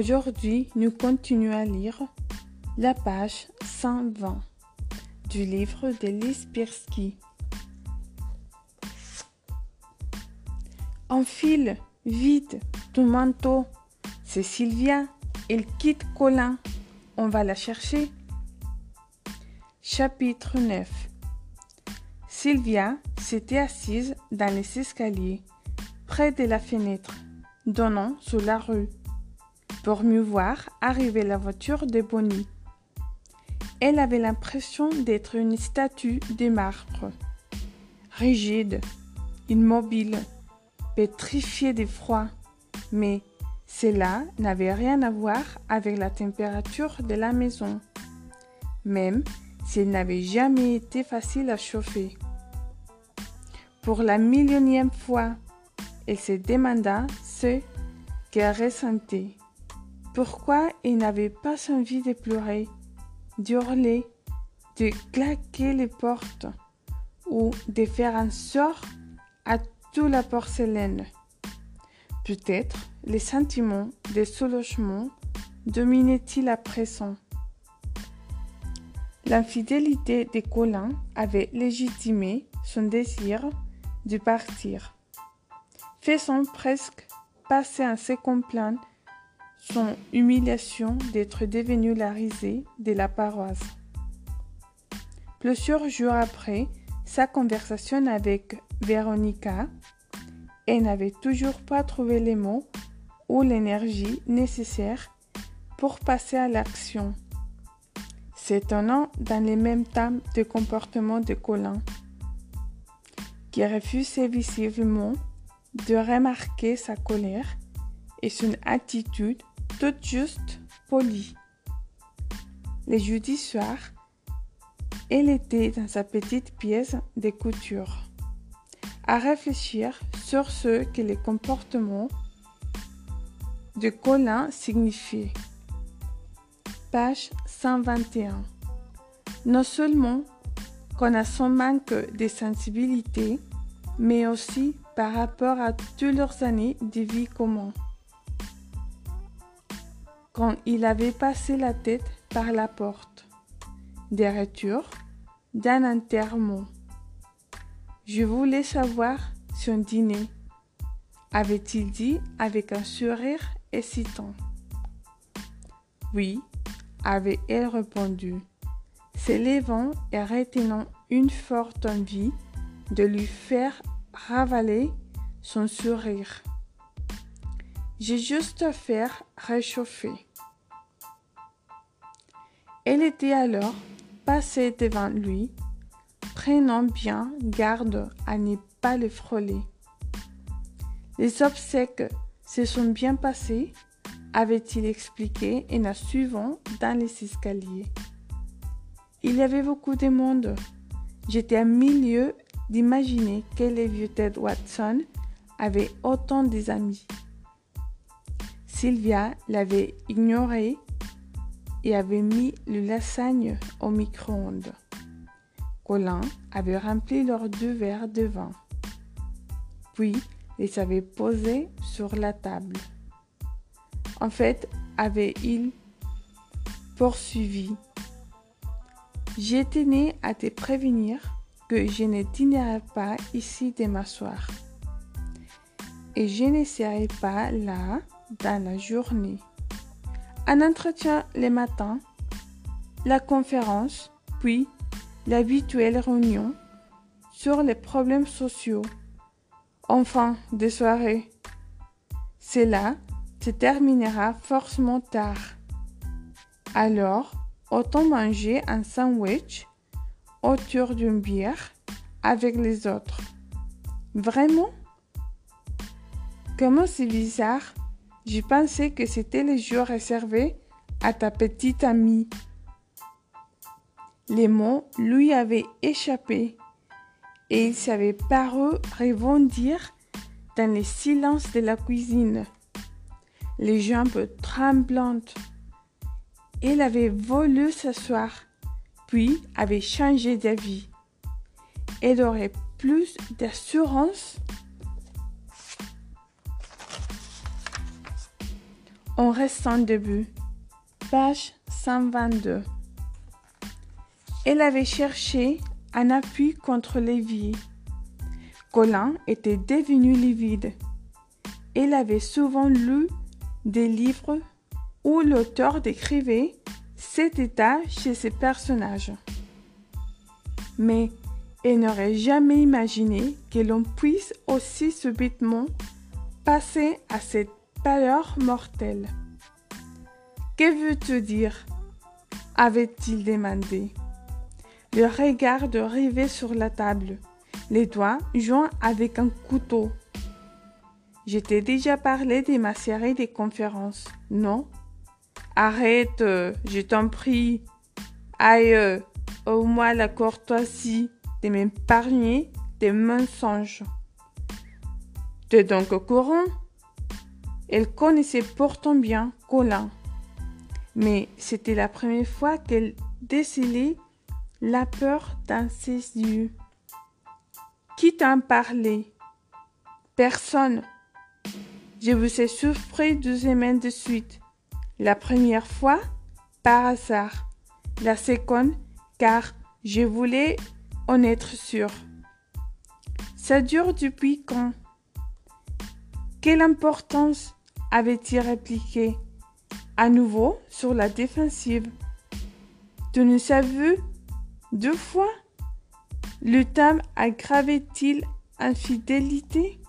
Aujourd'hui, nous continuons à lire la page 120 du livre de Lise Pirsky. Enfile, vite, ton manteau. C'est Sylvia. Elle quitte Colin. On va la chercher. Chapitre 9 Sylvia s'était assise dans les escaliers, près de la fenêtre, donnant sur la rue pour mieux voir arriver la voiture de Bonnie. Elle avait l'impression d'être une statue de marbre, rigide, immobile, pétrifiée de froid, mais cela n'avait rien à voir avec la température de la maison, même si elle n'avait jamais été facile à chauffer. Pour la millionième fois, elle se demanda ce qu'elle ressentait. Pourquoi il n'avait pas envie de pleurer, d'hurler, de claquer les portes ou de faire un sort à toute la porcelaine? Peut-être les sentiments de soulagement dominaient-ils à présent. L'infidélité de Colin avait légitimé son désir de partir, faisant presque passer un second plan son humiliation d'être devenu la risée de la paroisse. Plusieurs jours après sa conversation avec Véronica, elle n'avait toujours pas trouvé les mots ou l'énergie nécessaire pour passer à l'action. S'étonnant dans les mêmes termes de comportement de Colin, qui refusait visiblement de remarquer sa colère et son attitude tout juste polie. Les jeudis soirs, elle était dans sa petite pièce de couture, à réfléchir sur ce que les comportements de Colin signifiaient. Page 121. Non seulement qu'on a son manque de sensibilité, mais aussi par rapport à toutes leurs années de vie commune quand il avait passé la tête par la porte. Des retours d'un enterrement. Je voulais savoir son dîner, avait-il dit avec un sourire hésitant. Oui, avait-elle répondu, s'élevant et retenant une forte envie de lui faire ravaler son sourire. J'ai juste faire réchauffer. Elle était alors passée devant lui, prenant bien garde à ne pas le frôler. Les obsèques se sont bien passées, avait-il expliqué en suivant dans les escaliers. Il y avait beaucoup de monde. J'étais à milieu d'imaginer que le vieux Ted Watson avait autant d'amis. Sylvia l'avait ignoré et avait mis le lasagne au micro-ondes. Colin avait rempli leurs deux verres de vin, puis les avait posés sur la table. En fait, avait-il poursuivi. J'ai tenu à te prévenir que je ne pas ici de m'asseoir. Et je ne pas là dans la journée. Un entretien le matin, la conférence, puis l'habituelle réunion sur les problèmes sociaux. Enfin, des soirées. Cela se terminera forcément tard. Alors, autant manger un sandwich autour d'une bière avec les autres. Vraiment? Comment c'est bizarre? J'ai pensé que c'était les jours réservés à ta petite amie. Les mots lui avaient échappé et il s'avait paru rebondir dans les silences de la cuisine, les jambes tremblantes. Elle avait voulu s'asseoir, puis avait changé d'avis. Elle aurait plus d'assurance en restant debout. Page 122. Elle avait cherché un appui contre l'évier. Colin était devenu livide. Elle avait souvent lu des livres où l'auteur décrivait cet état chez ses personnages. Mais elle n'aurait jamais imaginé que l'on puisse aussi subitement passer à cette pâleur mortelle. Que veux-tu dire? avait-il demandé. Le regard de rivé sur la table, les doigts joints avec un couteau. Je t'ai déjà parlé de ma série de conférences, non? Arrête, je t'en prie. Aïe, au moins la courtoisie de m'épargner des mensonges. T'es donc au courant? Elle connaissait pourtant bien Colin, mais c'était la première fois qu'elle décelait la peur dans ses yeux. Qui t'en parlait Personne. Je vous ai souffert deux semaines de suite. La première fois, par hasard. La seconde, car je voulais en être sûr. Ça dure depuis quand? Quelle importance avait-il répliqué À nouveau sur la défensive. Tu nous as vu deux fois Le temps aggravait-il infidélité?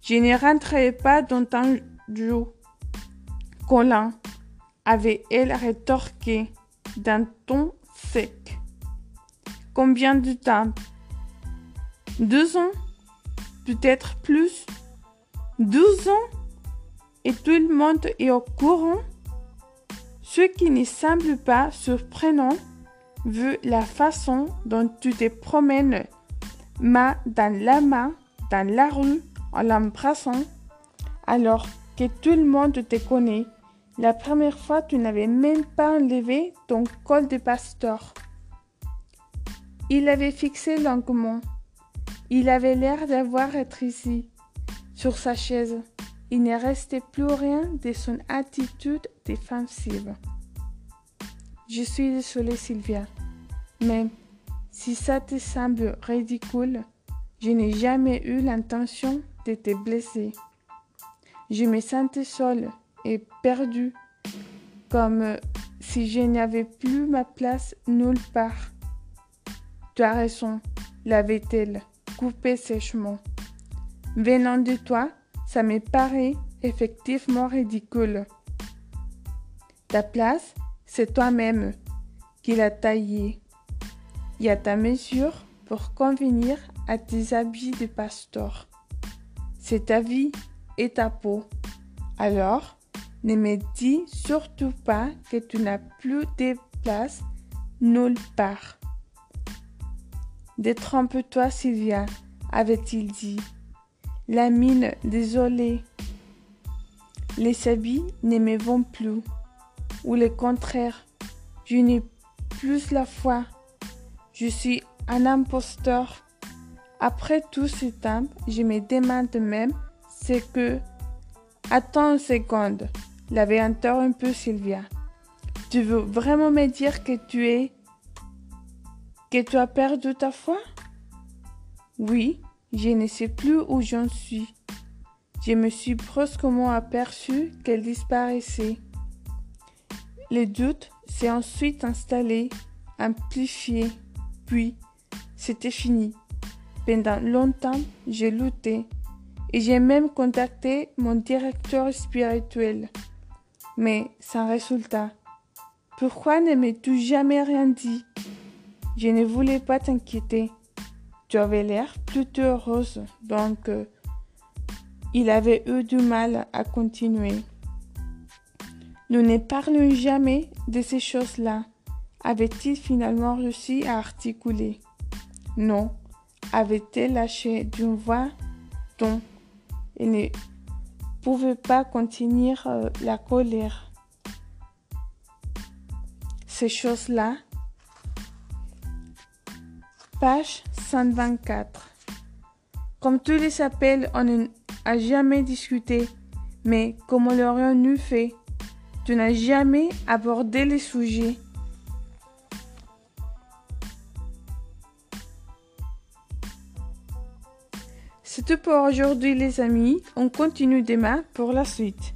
Je ne rentrerai pas dans ton jeu. Colin avait-elle rétorqué d'un ton sec. Combien de temps? Deux ans? Peut-être plus? Douze ans? Et tout le monde est au courant Ce qui ne semble pas surprenant vu la façon dont tu te promènes main dans la main dans la rue en l'embrassant alors que tout le monde te connaît. La première fois, tu n'avais même pas enlevé ton col de pasteur. Il avait fixé longuement. Il avait l'air d'avoir être ici, sur sa chaise. Il ne restait plus rien de son attitude défensive. Je suis désolée, Sylvia, mais si ça te semble ridicule, je n'ai jamais eu l'intention de te blesser. Je me sentais seule et perdue, comme si je n'avais plus ma place nulle part. Tu as raison, l'avait-elle coupé sèchement. Venant de toi, ça me paraît effectivement ridicule. Ta place, c'est toi-même qui l'as taillée. Il y a ta mesure pour convenir à tes habits de pasteur. C'est ta vie et ta peau. Alors, ne me dis surtout pas que tu n'as plus de place nulle part. Détrompe-toi, Sylvia, avait-il dit. La mine, désolée. Les habits ne me vont plus. Ou le contraire, je n'ai plus la foi. Je suis un imposteur. Après tout ce temps, je me demande même ce que. Attends une seconde, l'avait interrompu Sylvia. Tu veux vraiment me dire que tu es que tu as perdu ta foi? Oui, je ne sais plus où j'en suis. Je me suis brusquement aperçu qu'elle disparaissait. Le doute s'est ensuite installé, amplifié, puis c'était fini. Pendant longtemps, j'ai lutté et j'ai même contacté mon directeur spirituel, mais sans résultat. Pourquoi ne m'es-tu jamais rien dit? Je ne voulais pas t'inquiéter. Tu avais l'air plutôt heureuse, donc euh, Il avait eu du mal à continuer. Nous ne parlons jamais de ces choses-là, avait-il finalement réussi à articuler? Non, avait-elle lâché d'une voix dont il ne pouvait pas contenir euh, la colère? Ces choses-là. Page 124. Comme tous les appels, on n'a jamais discuté, mais comme on l'aurait eu fait, tu n'as jamais abordé les sujets. C'est tout pour aujourd'hui les amis. On continue demain pour la suite.